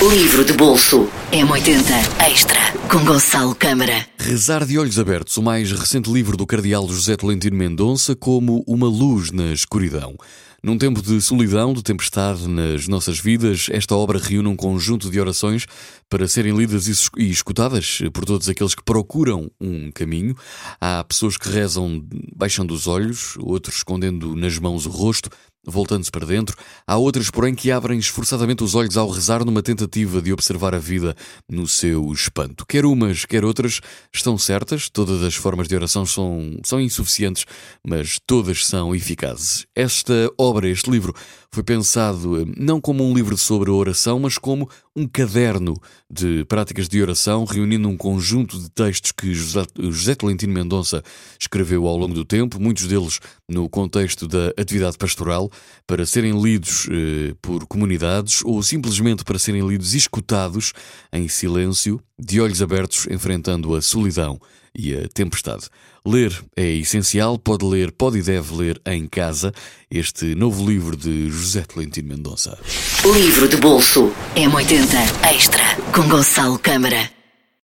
Livro de bolso M80 Extra com Gonçalo Câmara. Rezar de olhos abertos, o mais recente livro do cardeal José Tolentino Mendonça, como uma luz na escuridão. Num tempo de solidão, de tempestade nas nossas vidas, esta obra reúne um conjunto de orações para serem lidas e escutadas por todos aqueles que procuram um caminho. Há pessoas que rezam baixando os olhos, outros escondendo nas mãos o rosto, voltando-se para dentro. Há outras, porém, que abrem esforçadamente os olhos ao rezar numa tentativa de observar a vida no seu espanto. Quer umas, quer outras estão certas, todas as formas de oração são, são insuficientes, mas todas são eficazes. Esta obra, este livro, foi pensado eh, não como um livro sobre a oração, mas como um caderno de práticas de oração, reunindo um conjunto de textos que José Tolentino Mendonça escreveu ao longo do tempo, muitos deles no contexto da atividade pastoral, para serem lidos eh, por comunidades ou simplesmente para serem lidos e escutados em silêncio, de olhos abertos, enfrentando a solidão e a tempestade. Ler é essencial, pode ler, pode e deve ler em casa este novo livro de José Tolentino Mendonça. Livro de bolso M80 Extra com Gonçalo Câmara.